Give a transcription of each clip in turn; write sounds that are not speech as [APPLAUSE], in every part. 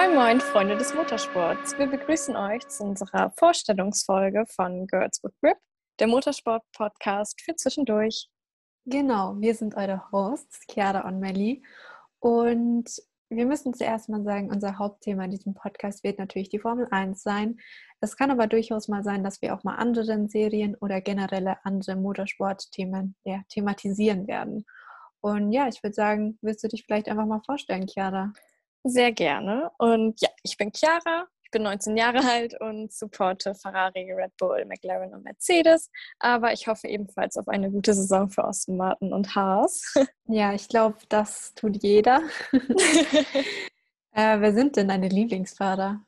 Moin Moin, Freunde des Motorsports. Wir begrüßen euch zu unserer Vorstellungsfolge von Girls with Grip, der Motorsport-Podcast für zwischendurch. Genau, wir sind eure Hosts, Chiara und Melli. Und wir müssen zuerst mal sagen, unser Hauptthema in diesem Podcast wird natürlich die Formel 1 sein. Es kann aber durchaus mal sein, dass wir auch mal andere Serien oder generelle andere Motorsportthemen ja, thematisieren werden. Und ja, ich würde sagen, willst du dich vielleicht einfach mal vorstellen, Chiara? Sehr gerne. Und ja, ich bin Chiara, ich bin 19 Jahre alt und supporte Ferrari, Red Bull, McLaren und Mercedes. Aber ich hoffe ebenfalls auf eine gute Saison für Aston Martin und Haas. [LAUGHS] Ja, ich glaube, das tut jeder. [LAUGHS] äh, wer sind denn deine Lieblingsfahrer?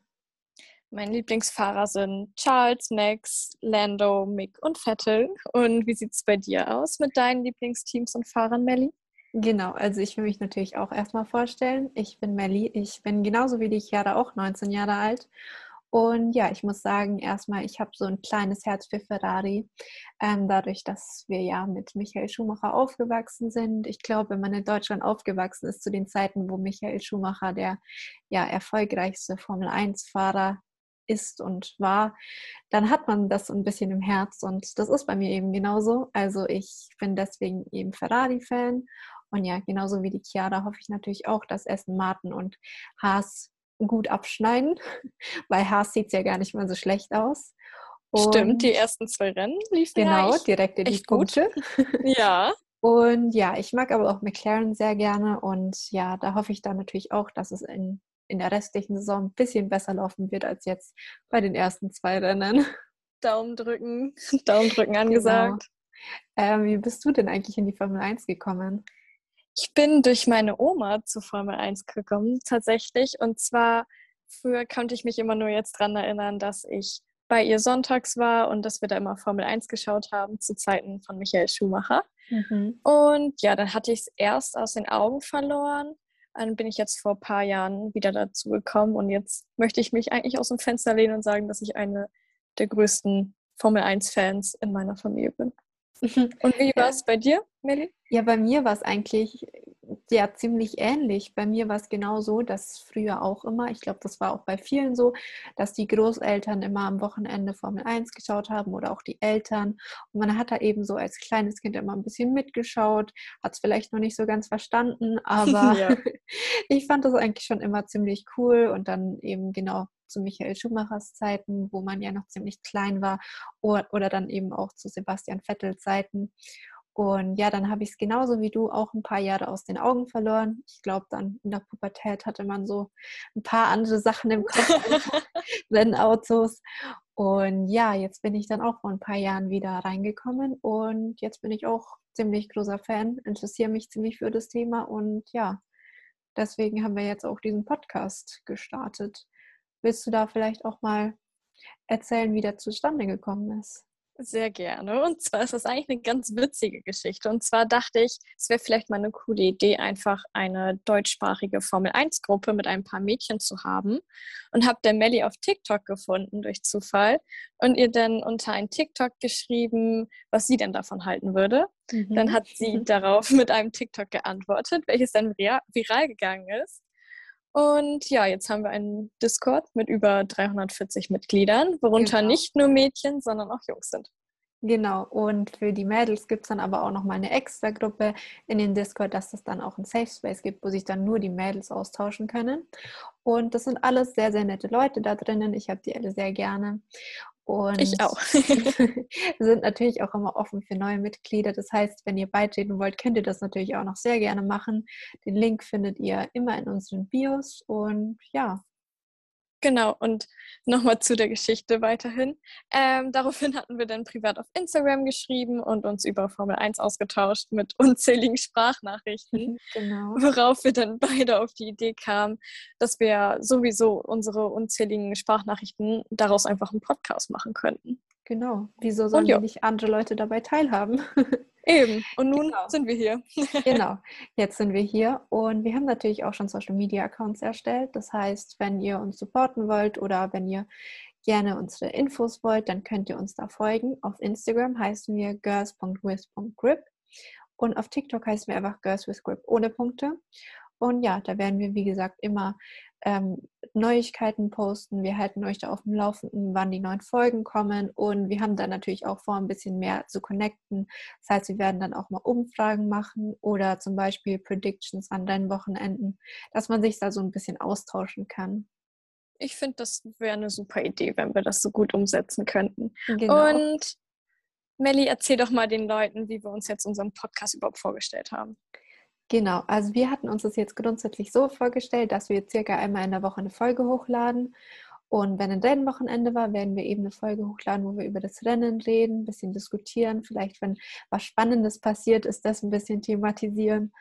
Meine Lieblingsfahrer sind Charles, Max, Lando, Mick und Vettel. Und wie sieht es bei dir aus mit deinen Lieblingsteams und Fahrern, Melli? Genau, also ich will mich natürlich auch erstmal vorstellen. Ich bin Melli, ich bin genauso wie die Chiara auch 19 Jahre alt. Und ja, ich muss sagen, erstmal, ich habe so ein kleines Herz für Ferrari. Ähm, dadurch, dass wir ja mit Michael Schumacher aufgewachsen sind. Ich glaube, wenn man in Deutschland aufgewachsen ist zu den Zeiten, wo Michael Schumacher der ja, erfolgreichste Formel-1-Fahrer ist und war, dann hat man das ein bisschen im Herz und das ist bei mir eben genauso. Also ich bin deswegen eben Ferrari-Fan und ja, genauso wie die Chiara hoffe ich natürlich auch, dass Aston Martin und Haas gut abschneiden, [LAUGHS] weil Haas sieht ja gar nicht mal so schlecht aus. Und Stimmt, die ersten zwei Rennen liefen genau, ja direkt in die Punkte. [LAUGHS] ja. Und ja, ich mag aber auch McLaren sehr gerne und ja, da hoffe ich dann natürlich auch, dass es in, in der restlichen Saison ein bisschen besser laufen wird als jetzt bei den ersten zwei Rennen. [LAUGHS] Daumen drücken, Daumen drücken angesagt. Genau. Ähm, wie bist du denn eigentlich in die Formel 1 gekommen? Ich bin durch meine Oma zu Formel 1 gekommen, tatsächlich. Und zwar, früher konnte ich mich immer nur jetzt daran erinnern, dass ich bei ihr sonntags war und dass wir da immer Formel 1 geschaut haben, zu Zeiten von Michael Schumacher. Mhm. Und ja, dann hatte ich es erst aus den Augen verloren. Dann bin ich jetzt vor ein paar Jahren wieder dazu gekommen und jetzt möchte ich mich eigentlich aus dem Fenster lehnen und sagen, dass ich eine der größten Formel 1-Fans in meiner Familie bin. [LAUGHS] Und wie war es bei dir, Melly? Ja, bei mir war es eigentlich ja ziemlich ähnlich. Bei mir war es genau so, dass früher auch immer, ich glaube, das war auch bei vielen so, dass die Großeltern immer am Wochenende Formel 1 geschaut haben oder auch die Eltern. Und man hat da eben so als kleines Kind immer ein bisschen mitgeschaut, hat es vielleicht noch nicht so ganz verstanden, [LAUGHS] aber [LAUGHS] ich fand das eigentlich schon immer ziemlich cool und dann eben genau zu Michael Schumachers Zeiten, wo man ja noch ziemlich klein war, oder, dann eben auch zu Sebastian Vettels Zeiten. Und ja, dann habe ich es genauso wie du auch ein paar Jahre aus den Augen verloren. Ich glaube, dann in der Pubertät hatte man so ein paar andere Sachen im Kopf, [LAUGHS] Rennautos. Und ja, jetzt bin ich dann auch vor ein paar Jahren wieder reingekommen und jetzt bin ich auch ziemlich großer Fan, interessiere mich ziemlich für das Thema und ja, deswegen haben wir jetzt auch diesen Podcast gestartet. Willst du da vielleicht auch mal erzählen, wie der zustande gekommen ist? Sehr gerne. Und zwar ist das eigentlich eine ganz witzige Geschichte. Und zwar dachte ich, es wäre vielleicht mal eine coole Idee, einfach eine deutschsprachige Formel-1-Gruppe mit ein paar Mädchen zu haben. Und habe der Melli auf TikTok gefunden durch Zufall und ihr dann unter ein TikTok geschrieben, was sie denn davon halten würde. Mhm. Dann hat sie [LAUGHS] darauf mit einem TikTok geantwortet, welches dann viral gegangen ist. Und ja, jetzt haben wir einen Discord mit über 340 Mitgliedern, worunter genau. nicht nur Mädchen, sondern auch Jungs sind. Genau, und für die Mädels gibt es dann aber auch nochmal eine extra Gruppe in den Discord, dass es dann auch ein Safe Space gibt, wo sich dann nur die Mädels austauschen können. Und das sind alles sehr, sehr nette Leute da drinnen. Ich habe die alle sehr gerne. Und ich auch. wir [LAUGHS] [LAUGHS] sind natürlich auch immer offen für neue Mitglieder. Das heißt, wenn ihr beitreten wollt, könnt ihr das natürlich auch noch sehr gerne machen. Den Link findet ihr immer in unseren Bios. Und ja, Genau, und nochmal zu der Geschichte weiterhin. Ähm, daraufhin hatten wir dann privat auf Instagram geschrieben und uns über Formel 1 ausgetauscht mit [LAUGHS] unzähligen Sprachnachrichten. Genau. Worauf wir dann beide auf die Idee kamen, dass wir sowieso unsere unzähligen Sprachnachrichten daraus einfach einen Podcast machen könnten. Genau. Wieso sollen nicht andere Leute dabei teilhaben? [LAUGHS] Eben. Und nun genau. sind wir hier. [LAUGHS] genau. Jetzt sind wir hier und wir haben natürlich auch schon Social Media Accounts erstellt. Das heißt, wenn ihr uns supporten wollt oder wenn ihr gerne unsere Infos wollt, dann könnt ihr uns da folgen. Auf Instagram heißen wir girls.with.grip und auf TikTok heißen wir einfach girls with grip ohne Punkte. Und ja, da werden wir, wie gesagt, immer ähm, Neuigkeiten posten. Wir halten euch da auf dem Laufenden, wann die neuen Folgen kommen. Und wir haben dann natürlich auch vor, ein bisschen mehr zu connecten. Das heißt, wir werden dann auch mal Umfragen machen oder zum Beispiel Predictions an deinen Wochenenden, dass man sich da so ein bisschen austauschen kann. Ich finde, das wäre eine super Idee, wenn wir das so gut umsetzen könnten. Genau. Und Melli, erzähl doch mal den Leuten, wie wir uns jetzt unseren Podcast überhaupt vorgestellt haben. Genau, also wir hatten uns das jetzt grundsätzlich so vorgestellt, dass wir circa einmal in der Woche eine Folge hochladen. Und wenn ein Rennwochenende war, werden wir eben eine Folge hochladen, wo wir über das Rennen reden, ein bisschen diskutieren. Vielleicht, wenn was Spannendes passiert ist, das ein bisschen thematisieren.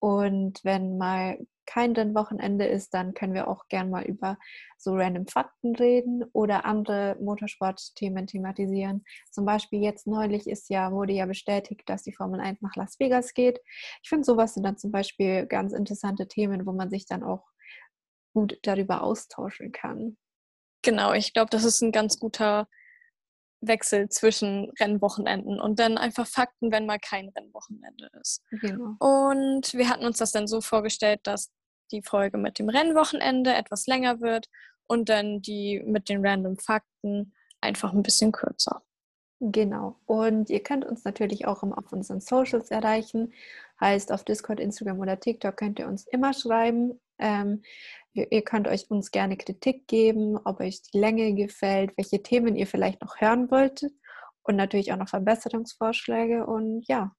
Und wenn mal kein Rennwochenende ist, dann können wir auch gern mal über so random Fakten reden oder andere Motorsportthemen thematisieren. Zum Beispiel jetzt neulich ist ja, wurde ja bestätigt, dass die Formel 1 nach Las Vegas geht. Ich finde, sowas sind dann zum Beispiel ganz interessante Themen, wo man sich dann auch gut darüber austauschen kann. Genau, ich glaube, das ist ein ganz guter Wechsel zwischen Rennwochenenden und dann einfach Fakten, wenn mal kein Rennwochenende ist. Genau. Und wir hatten uns das dann so vorgestellt, dass die Folge mit dem Rennwochenende etwas länger wird und dann die mit den random Fakten einfach ein bisschen kürzer. Genau. Und ihr könnt uns natürlich auch auf unseren Socials erreichen. Heißt, auf Discord, Instagram oder TikTok könnt ihr uns immer schreiben. Ähm, ihr, könnt euch uns gerne Kritik geben, ob euch die Länge gefällt, welche Themen ihr vielleicht noch hören wolltet und natürlich auch noch Verbesserungsvorschläge. Und ja,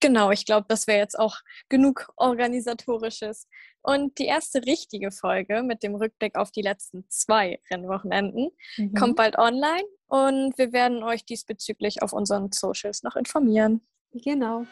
Genau, ich glaube, das wäre jetzt auch genug organisatorisches. Und die erste richtige Folge mit dem Rückblick auf die letzten zwei Rennwochenenden mhm. kommt bald online und wir werden euch diesbezüglich auf unseren Socials noch informieren. Genau.